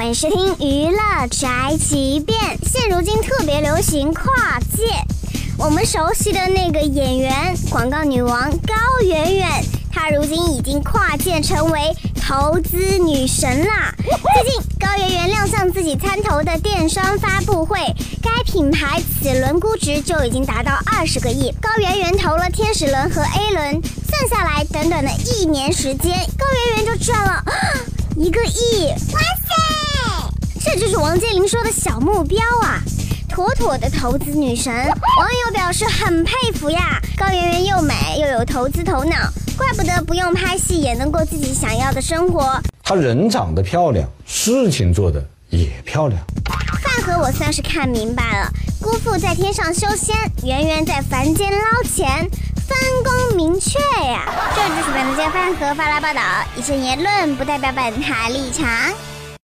欢迎收听娱乐宅急便。现如今特别流行跨界，我们熟悉的那个演员、广告女王高圆圆，她如今已经跨界成为投资女神啦。最近高圆圆亮相自己参投的电商发布会，该品牌此轮估值就已经达到二十个亿。高圆圆投了天使轮和 A 轮，算下来短短的一年时间，高圆圆就赚了一个亿！哇塞！这就是王健林说的小目标啊，妥妥的投资女神。网友表示很佩服呀，高圆圆又美又有投资头脑，怪不得不用拍戏也能过自己想要的生活。她人长得漂亮，事情做的也漂亮。饭盒我算是看明白了，姑父在天上修仙，圆圆在凡间捞钱，分工明确呀。这就是本台饭盒发来报道，以上言论不代表本台立场。